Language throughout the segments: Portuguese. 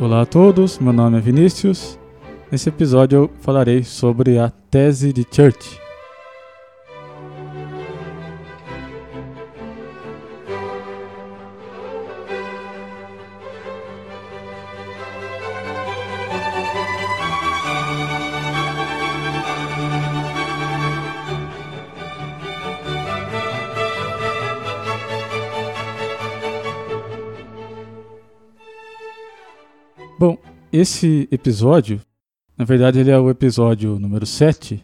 Olá a todos, meu nome é Vinícius. Nesse episódio eu falarei sobre a tese de Church. Bom, esse episódio, na verdade, ele é o episódio número 7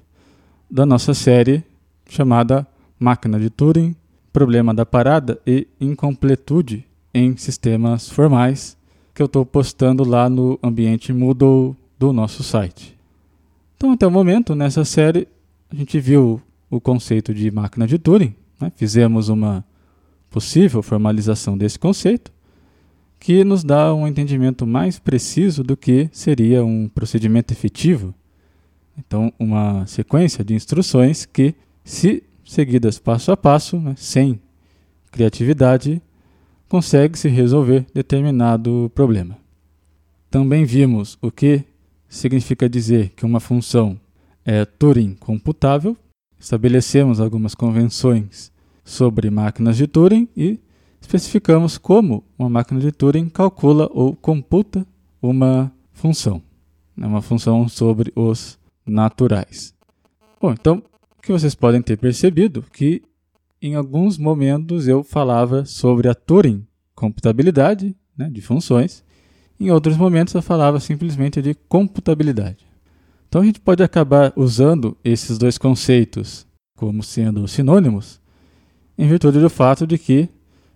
da nossa série chamada Máquina de Turing, Problema da Parada e Incompletude em Sistemas Formais, que eu estou postando lá no ambiente Moodle do nosso site. Então, até o momento, nessa série, a gente viu o conceito de máquina de Turing, né? fizemos uma possível formalização desse conceito que nos dá um entendimento mais preciso do que seria um procedimento efetivo. Então, uma sequência de instruções que, se seguidas passo a passo, né, sem criatividade, consegue-se resolver determinado problema. Também vimos o que significa dizer que uma função é Turing computável, estabelecemos algumas convenções sobre máquinas de Turing e especificamos como uma máquina de Turing calcula ou computa uma função, né, uma função sobre os naturais. Bom, então, o que vocês podem ter percebido que em alguns momentos eu falava sobre a Turing computabilidade né, de funções, em outros momentos eu falava simplesmente de computabilidade. Então a gente pode acabar usando esses dois conceitos como sendo sinônimos, em virtude do fato de que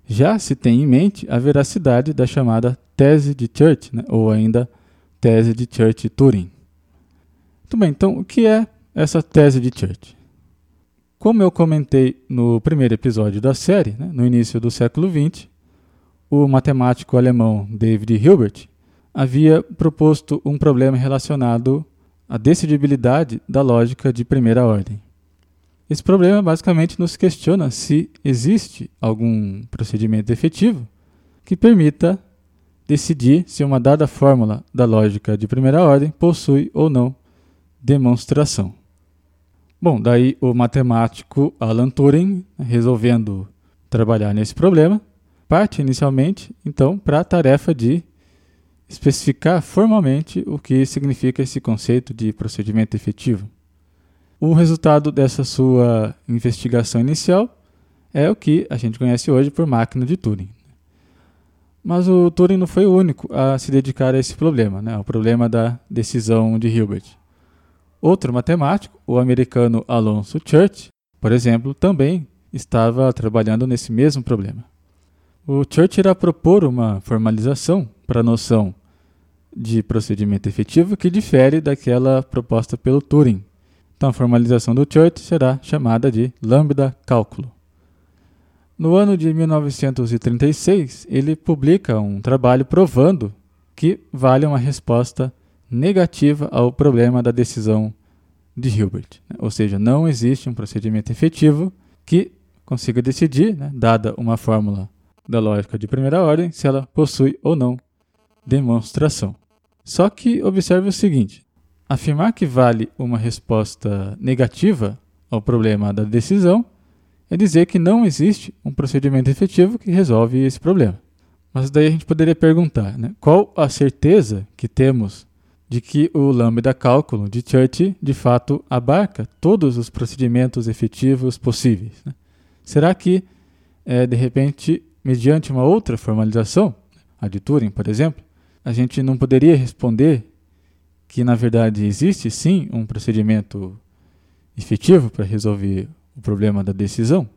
já se tem em mente a veracidade da chamada tese de Church, né, ou ainda tese de Church-Turing. Muito bem, então o que é essa tese de Church? Como eu comentei no primeiro episódio da série, né, no início do século XX, o matemático alemão David Hilbert havia proposto um problema relacionado à decidibilidade da lógica de primeira ordem. Esse problema basicamente nos questiona se existe algum procedimento efetivo que permita decidir se uma dada fórmula da lógica de primeira ordem possui ou não demonstração. Bom, daí o matemático Alan Turing, resolvendo trabalhar nesse problema, parte inicialmente então para a tarefa de especificar formalmente o que significa esse conceito de procedimento efetivo. O resultado dessa sua investigação inicial é o que a gente conhece hoje por máquina de Turing. Mas o Turing não foi o único a se dedicar a esse problema, né, ao problema da decisão de Hilbert. Outro matemático, o americano Alonso Church, por exemplo, também estava trabalhando nesse mesmo problema. O Church irá propor uma formalização para a noção de procedimento efetivo que difere daquela proposta pelo Turing, então, a formalização do Church será chamada de lambda cálculo. No ano de 1936, ele publica um trabalho provando que vale uma resposta negativa ao problema da decisão de Hilbert. Né? Ou seja, não existe um procedimento efetivo que consiga decidir, né, dada uma fórmula da lógica de primeira ordem, se ela possui ou não demonstração. Só que observe o seguinte: Afirmar que vale uma resposta negativa ao problema da decisão é dizer que não existe um procedimento efetivo que resolve esse problema. Mas daí a gente poderia perguntar, né, qual a certeza que temos de que o lambda cálculo de Church de fato abarca todos os procedimentos efetivos possíveis? Né? Será que, é, de repente, mediante uma outra formalização, a de Turing, por exemplo, a gente não poderia responder que na verdade existe sim um procedimento efetivo para resolver o problema da decisão.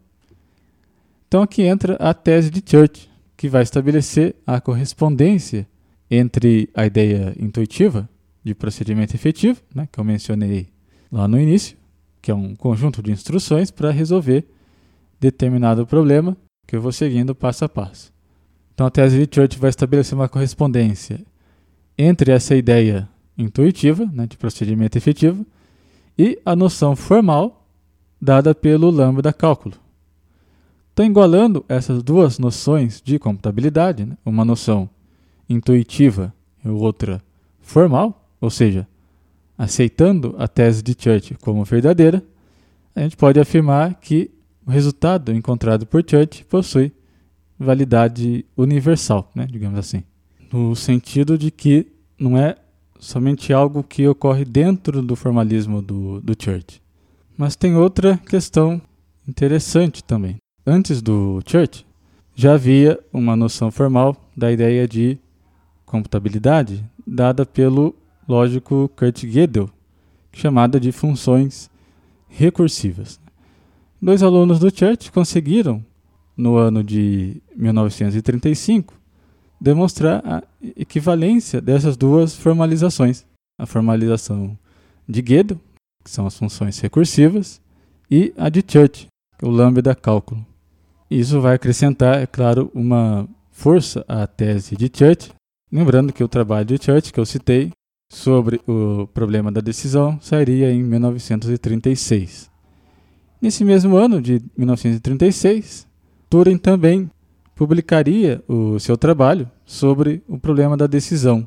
Então aqui entra a tese de Church, que vai estabelecer a correspondência entre a ideia intuitiva de procedimento efetivo, né, que eu mencionei lá no início, que é um conjunto de instruções para resolver determinado problema que eu vou seguindo passo a passo. Então a tese de Church vai estabelecer uma correspondência entre essa ideia intuitiva, né, de procedimento efetivo, e a noção formal dada pelo lambda cálculo. Então, igualando essas duas noções de computabilidade, né, uma noção intuitiva e outra formal, ou seja, aceitando a tese de Church como verdadeira, a gente pode afirmar que o resultado encontrado por Church possui validade universal, né, digamos assim, no sentido de que não é somente algo que ocorre dentro do formalismo do, do Church. Mas tem outra questão interessante também. Antes do Church, já havia uma noção formal da ideia de computabilidade dada pelo lógico Kurt Gödel, chamada de funções recursivas. Dois alunos do Church conseguiram, no ano de 1935, demonstrar a equivalência dessas duas formalizações. A formalização de Gödel, que são as funções recursivas, e a de Church, que é o lambda cálculo. Isso vai acrescentar, é claro, uma força à tese de Church, lembrando que o trabalho de Church, que eu citei, sobre o problema da decisão, sairia em 1936. Nesse mesmo ano de 1936, Turing também publicaria o seu trabalho sobre o problema da decisão.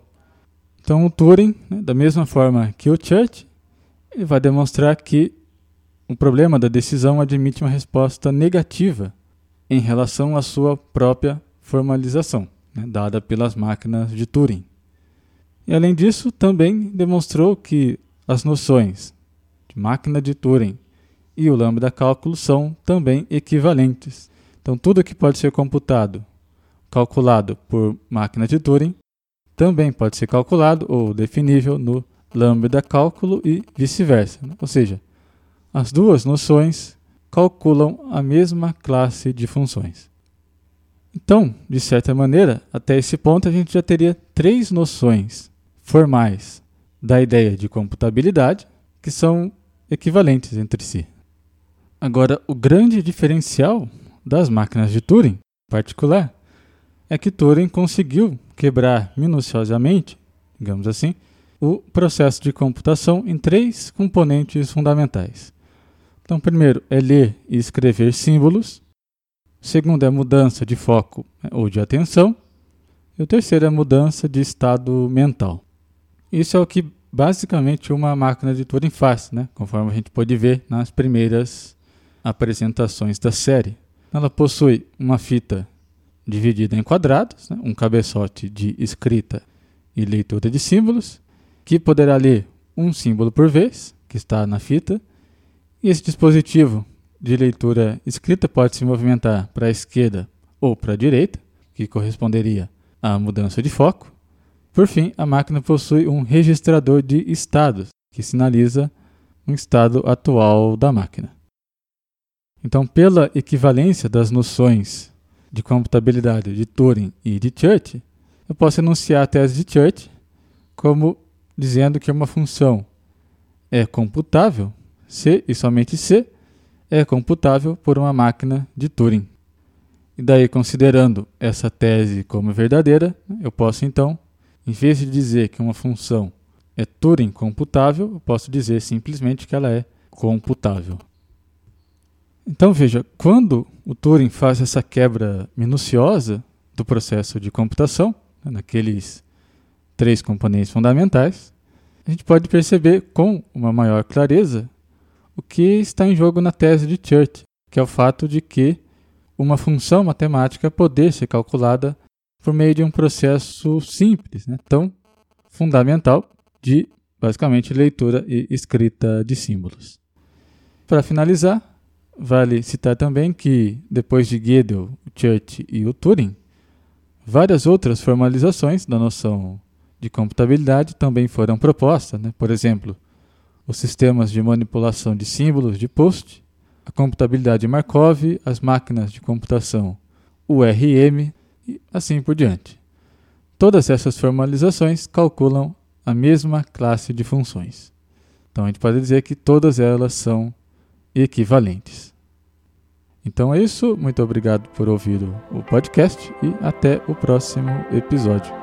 Então, o Turing, né, da mesma forma que o Church, ele vai demonstrar que o problema da decisão admite uma resposta negativa em relação à sua própria formalização, né, dada pelas máquinas de Turing. E além disso, também demonstrou que as noções de máquina de Turing e o lambda cálculo são também equivalentes. Então, tudo que pode ser computado, calculado por máquina de Turing, também pode ser calculado ou definível no lambda cálculo e vice-versa. Né? Ou seja, as duas noções calculam a mesma classe de funções. Então, de certa maneira, até esse ponto a gente já teria três noções formais da ideia de computabilidade que são equivalentes entre si. Agora, o grande diferencial das máquinas de Turing, particular, é que Turing conseguiu quebrar minuciosamente, digamos assim, o processo de computação em três componentes fundamentais. Então, primeiro é ler e escrever símbolos. Segundo é mudança de foco né, ou de atenção. E o terceiro é mudança de estado mental. Isso é o que basicamente uma máquina de Turing faz, né? conforme a gente pode ver nas primeiras apresentações da série. Ela possui uma fita dividida em quadrados, né? um cabeçote de escrita e leitura de símbolos, que poderá ler um símbolo por vez, que está na fita, e esse dispositivo de leitura escrita pode se movimentar para a esquerda ou para a direita, que corresponderia à mudança de foco. Por fim, a máquina possui um registrador de estados, que sinaliza um estado atual da máquina. Então, pela equivalência das noções de computabilidade de Turing e de Church, eu posso enunciar a tese de Church como dizendo que uma função é computável se e somente se é computável por uma máquina de Turing. E daí, considerando essa tese como verdadeira, eu posso então, em vez de dizer que uma função é Turing computável, eu posso dizer simplesmente que ela é computável. Então veja, quando o Turing faz essa quebra minuciosa do processo de computação, né, naqueles três componentes fundamentais, a gente pode perceber com uma maior clareza o que está em jogo na tese de Church, que é o fato de que uma função matemática poder ser calculada por meio de um processo simples, né? tão fundamental de basicamente leitura e escrita de símbolos. Para finalizar, vale citar também que depois de Gödel, Church e o Turing, várias outras formalizações da noção de computabilidade também foram propostas, né? por exemplo, os sistemas de manipulação de símbolos de Post, a computabilidade de Markov, as máquinas de computação URM e assim por diante. Todas essas formalizações calculam a mesma classe de funções. Então a gente pode dizer que todas elas são equivalentes. Então é isso, muito obrigado por ouvir o podcast e até o próximo episódio.